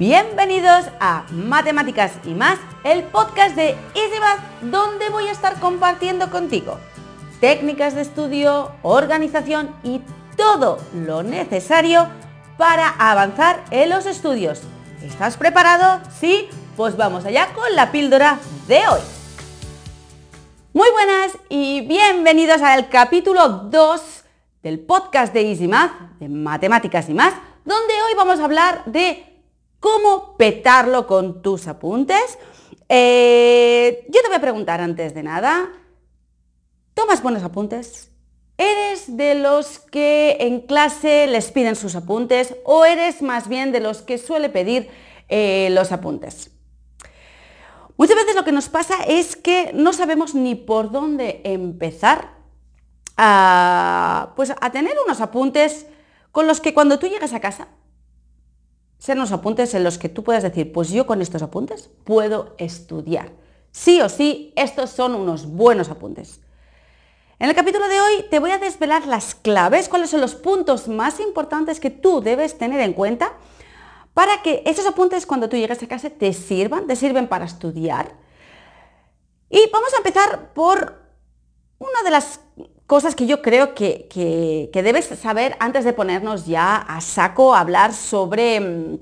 Bienvenidos a Matemáticas y más, el podcast de EasyMath, donde voy a estar compartiendo contigo técnicas de estudio, organización y todo lo necesario para avanzar en los estudios. ¿Estás preparado? ¿Sí? Pues vamos allá con la píldora de hoy. Muy buenas y bienvenidos al capítulo 2 del podcast de Easy Math, de Matemáticas y más, donde hoy vamos a hablar de cómo petarlo con tus apuntes. Eh, yo te voy a preguntar antes de nada, ¿tomas buenos apuntes? ¿Eres de los que en clase les piden sus apuntes o eres más bien de los que suele pedir eh, los apuntes? Muchas veces lo que nos pasa es que no sabemos ni por dónde empezar a, pues, a tener unos apuntes con los que cuando tú llegas a casa sean unos apuntes en los que tú puedas decir, pues yo con estos apuntes puedo estudiar. Sí o sí, estos son unos buenos apuntes. En el capítulo de hoy te voy a desvelar las claves, cuáles son los puntos más importantes que tú debes tener en cuenta para que esos apuntes cuando tú llegues a casa te sirvan, te sirven para estudiar. Y vamos a empezar por una de las cosas que yo creo que, debes saber antes de ponernos ya a saco a hablar sobre, mm,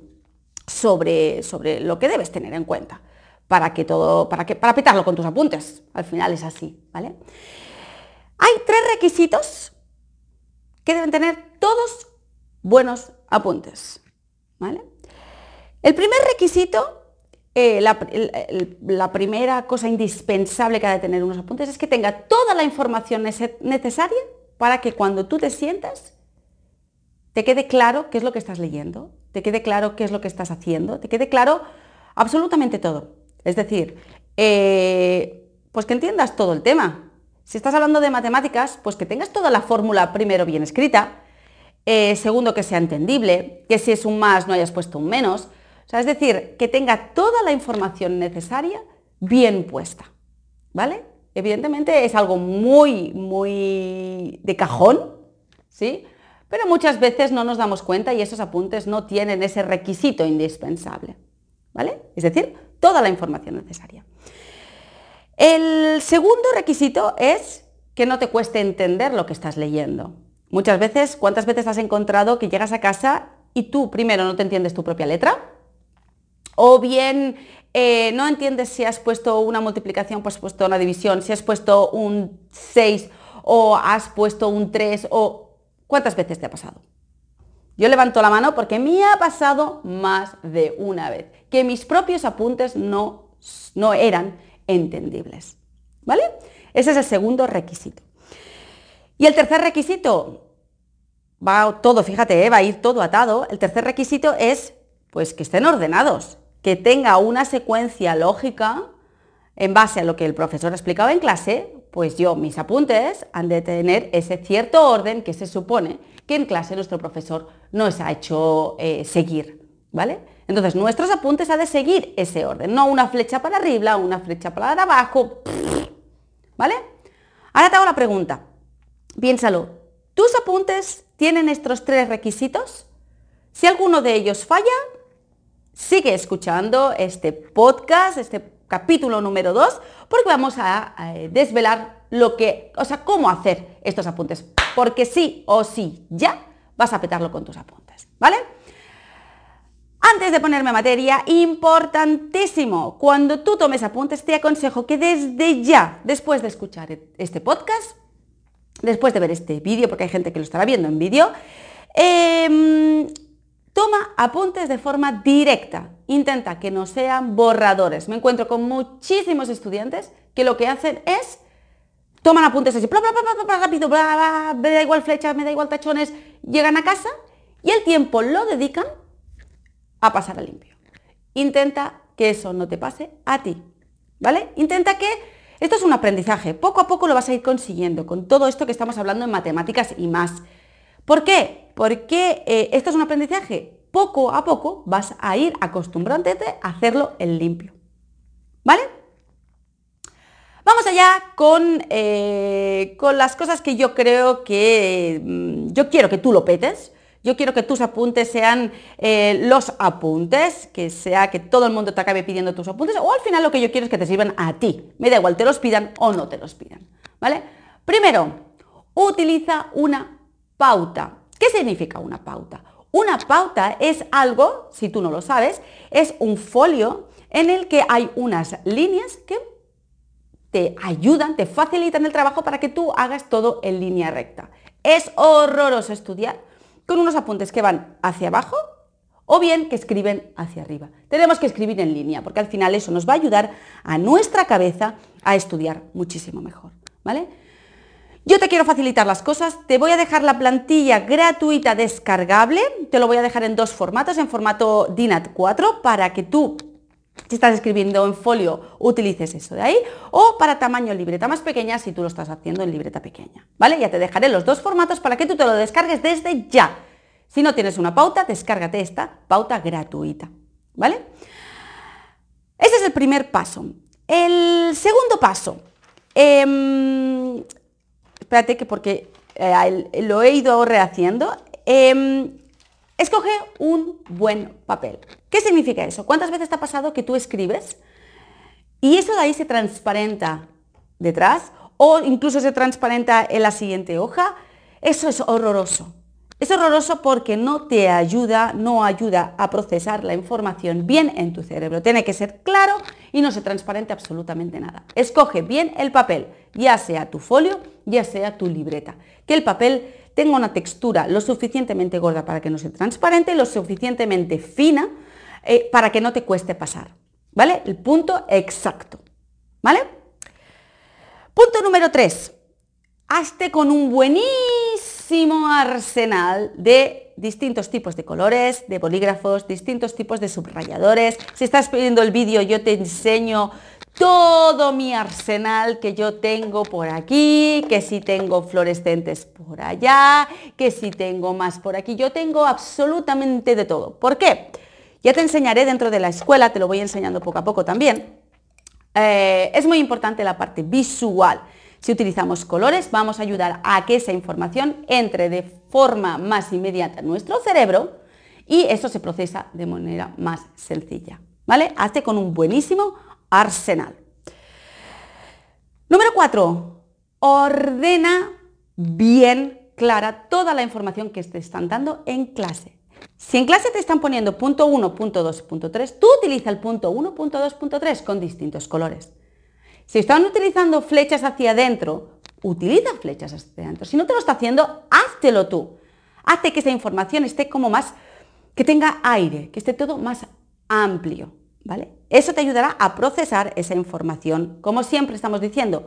sobre, sobre lo que debes tener en cuenta para que todo, para que, para pitarlo con tus apuntes. Al final es así, ¿vale? Hay tres requisitos que deben tener todos buenos apuntes, ¿vale? El primer requisito eh, la, primera cosa indispensable que ha de tener unos apuntes es que tenga toda la información necesaria para que cuando tú te sientas te quede claro qué es lo que estás leyendo, te quede claro qué es lo que estás haciendo, te quede claro absolutamente todo. Es decir, eh, pues que entiendas todo el tema. Si estás hablando de matemáticas, pues que tengas toda la fórmula primero bien escrita, eh, segundo que sea entendible, que si es un más no hayas puesto un menos, es decir, que tenga toda la información necesaria bien puesta, ¿vale? Evidentemente es algo muy, muy de cajón, ¿sí? Pero muchas veces no nos damos cuenta y esos apuntes no tienen ese requisito indispensable, ¿vale? Es decir, toda la información necesaria. El segundo requisito es que no te cueste entender lo que estás leyendo. Muchas veces, ¿cuántas veces has encontrado que llegas a casa y tú primero no te entiendes tu propia letra? O bien eh, no entiendes si has puesto una multiplicación, pues has puesto una división, si has puesto un 6 o has puesto un 3 o cuántas veces te ha pasado. Yo levanto la mano porque me ha pasado más de una vez, que mis propios apuntes no, no eran entendibles. ¿Vale? Ese es el segundo requisito. Y el tercer requisito, va todo, fíjate, eh, va a ir todo atado. El tercer requisito es pues que estén ordenados que tenga una secuencia lógica en base a lo que el profesor ha explicado en clase, pues yo, mis apuntes han de tener ese cierto orden que se supone que en clase nuestro profesor nos ha hecho eh, seguir, ¿vale? Entonces, nuestros apuntes han de seguir ese orden, no una flecha para arriba, una flecha para abajo, ¿vale? Ahora te hago la pregunta, piénsalo, ¿tus apuntes tienen estos tres requisitos? Si alguno de ellos falla, sigue escuchando este podcast, este capítulo número 2, porque vamos a, desvelar lo que, o sea, cómo hacer estos apuntes. Porque sí o sí, ya vas a petarlo con tus apuntes, ¿vale? Antes de ponerme a materia, importantísimo, cuando tú tomes apuntes, te aconsejo que desde ya, después de escuchar este podcast, después de ver este vídeo, porque hay gente que lo estará viendo en vídeo, eh, Toma apuntes de forma directa. Intenta que no sean borradores. Me encuentro con muchísimos estudiantes que lo que hacen es toman apuntes así, bla, bla, bla, rápido, me da igual flechas, me da igual tachones, llegan a casa y el tiempo lo dedican a pasar a limpio. Intenta que eso no te pase a ti, ¿vale? Intenta que esto es un aprendizaje, poco a poco lo vas a ir consiguiendo con todo esto que estamos hablando en matemáticas y más. ¿Por qué? Porque eh, esto es un aprendizaje. Poco a poco vas a ir acostumbrándote a hacerlo en limpio. ¿Vale? Vamos allá con, eh, con las cosas que yo creo que mm, yo quiero que tú lo petes. Yo quiero que tus apuntes sean eh, los apuntes, que sea que todo el mundo te acabe pidiendo tus apuntes, o al final lo que yo quiero es que te sirvan a ti. Me da igual, te los pidan o no te los pidan. ¿Vale? Primero, utiliza una pauta. ¿Qué significa una pauta? Una pauta es algo, si tú no lo sabes, es un folio en el que hay unas líneas que te ayudan, te facilitan el trabajo para que tú hagas todo en línea recta. Es horroroso estudiar con unos apuntes que van hacia abajo o bien que escriben hacia arriba. Tenemos que escribir en línea porque al final eso nos va a ayudar a nuestra cabeza a estudiar muchísimo mejor. ¿vale? Yo te quiero facilitar las cosas, te voy a dejar la plantilla gratuita descargable, te lo voy a dejar en dos formatos, en formato DINAT 4 para que tú si estás escribiendo en folio, utilices eso de ahí, o para tamaño libreta más pequeña si tú lo estás haciendo en libreta pequeña, ¿vale? Ya te dejaré los dos formatos para que tú te lo descargues desde ya. Si no tienes una pauta, descárgate esta pauta gratuita, ¿vale? Ese es el primer paso. El segundo paso, em, espérate que porque eh, lo he ido rehaciendo, em, Escoge un buen papel. ¿Qué significa eso? ¿Cuántas veces te ha pasado que tú escribes y eso de ahí se transparenta detrás o incluso se transparenta en la siguiente hoja? Eso es horroroso. Es horroroso porque no te ayuda, no ayuda a procesar la información bien en tu cerebro. Tiene que ser claro y no se transparente absolutamente nada. Escoge bien el papel, ya sea tu folio, ya sea tu libreta. Que el papel tenga una textura lo suficientemente gorda para que no sea transparente y lo suficientemente fina eh, para que no te cueste pasar. ¿Vale? El punto exacto. ¿Vale? Punto número 3. Hazte con un buenísimo arsenal de distintos tipos de colores, de bolígrafos, distintos tipos de subrayadores. Si estás viendo el vídeo, yo te enseño todo mi arsenal que yo tengo por aquí, que si tengo fluorescentes por allá, que si tengo más por aquí. Yo tengo absolutamente de todo. ¿Por qué? Ya te enseñaré dentro de la escuela, te lo voy enseñando poco a poco también. Eh, es muy importante la parte visual. Si utilizamos colores, vamos a ayudar a que esa información entre de forma más inmediata en nuestro cerebro y eso se procesa de manera más sencilla. ¿Vale? Hazte con un buenísimo arsenal. Número 4. Ordena bien clara toda la información que te están dando en clase. Si en clase te están poniendo punto 1, punto 2, punto 3, tú utiliza el punto 1, punto 2, punto 3 con distintos colores. Si están utilizando flechas hacia adentro, utiliza flechas hacia adentro. Si no te lo está haciendo, háztelo tú. Hazte que esa información esté como más, que tenga aire, que esté todo más amplio. Eso te ayudará a procesar esa información. Como siempre estamos diciendo,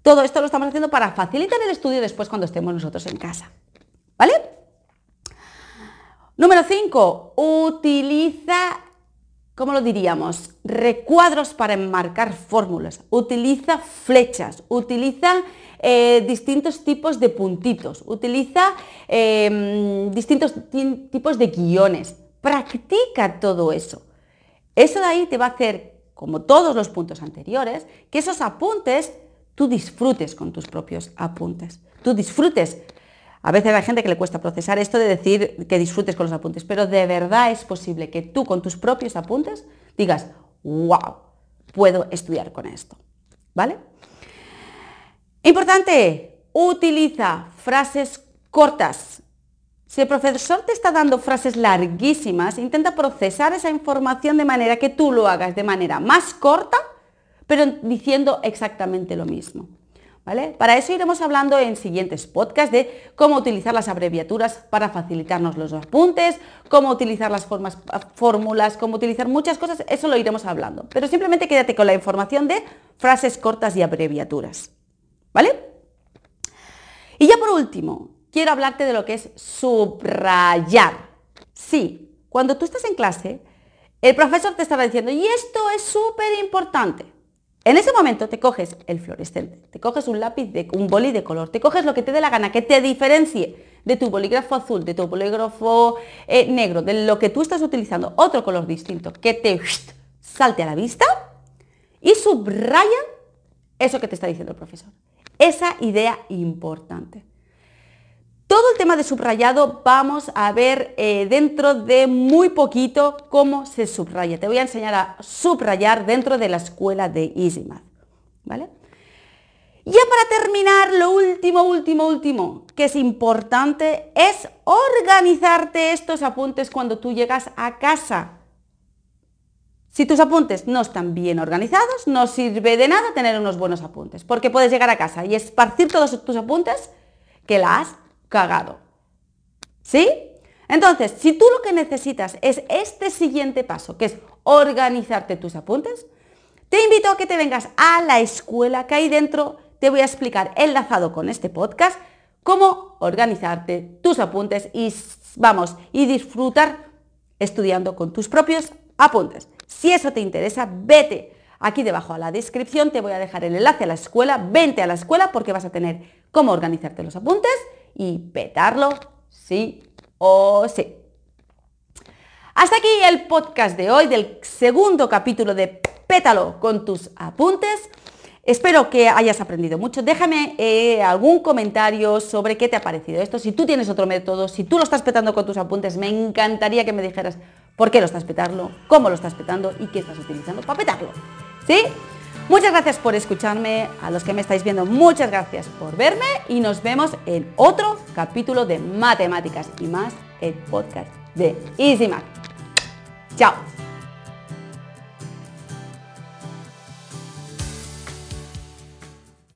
todo esto lo estamos haciendo para facilitar el estudio después cuando estemos nosotros en casa. ¿Vale? Número 5. Utiliza, ¿cómo lo diríamos? Recuadros para enmarcar fórmulas. Utiliza flechas. Utiliza eh, distintos tipos de puntitos. Utiliza em, distintos tipos de guiones. Practica todo eso. Eso de ahí te va a hacer, como todos los puntos anteriores, que esos apuntes tú disfrutes con tus propios apuntes. Tú disfrutes. A veces hay gente que le cuesta procesar esto de decir que disfrutes con los apuntes, pero de verdad es posible que tú con tus propios apuntes digas, wow, puedo estudiar con esto. ¿Vale? Importante, utiliza frases cortas, si el profesor te está dando frases larguísimas, intenta procesar esa información de manera que tú lo hagas de manera más corta, pero diciendo exactamente lo mismo. Para eso iremos hablando en siguientes podcasts de cómo utilizar las abreviaturas para facilitarnos los apuntes, cómo utilizar las formas, fórmulas, cómo utilizar muchas cosas, eso lo iremos hablando. Pero simplemente quédate con la información de frases cortas y abreviaturas. ¿Vale? Y ya por último, quiero hablarte de lo que es subrayar. Sí, cuando tú estás en clase, el profesor te estará diciendo, y esto es súper importante. En ese momento te coges el fluorescente, te coges un lápiz, de, un boli de color, te coges lo que te dé la gana, que te diferencie de tu bolígrafo azul, de tu bolígrafo eh, negro, de lo que tú estás utilizando, otro color distinto, que te salte a la vista y subraya eso que te está diciendo el profesor. Esa idea importante. Todo el tema de subrayado vamos a ver eh, dentro de muy poquito cómo se subraya. Te voy a enseñar a subrayar dentro de la escuela de EasyMath. ¿Vale? Ya para terminar, lo último, último, último, que es importante, es organizarte estos apuntes cuando tú llegas a casa. Si tus apuntes no están bien organizados, no sirve de nada tener unos buenos apuntes, porque puedes llegar a casa y esparcir todos tus apuntes que la has cagado. ¿Sí? Entonces, si tú lo que necesitas es este siguiente paso, que es organizarte tus apuntes, te invito a que te vengas a la escuela que hay dentro te voy a explicar enlazado con este podcast cómo organizarte tus apuntes y vamos, y disfrutar estudiando con tus propios apuntes. Si eso te interesa, vete aquí debajo a la descripción, te voy a dejar el enlace a la escuela, vente a la escuela porque vas a tener cómo organizarte los apuntes y petarlo sí o sí. Hasta aquí el podcast de hoy del segundo capítulo de Pétalo con tus apuntes. Espero que hayas aprendido mucho. Déjame eh, algún comentario sobre qué te ha parecido esto. Si tú tienes otro método, si tú lo estás petando con tus apuntes, me encantaría que me dijeras por qué lo estás petando, cómo lo estás petando y qué estás utilizando para petarlo. ¿Sí? Muchas gracias por escucharme, a los que me estáis viendo, muchas gracias por verme y nos vemos en otro capítulo de Matemáticas y más, el podcast de Easy Math. Chao.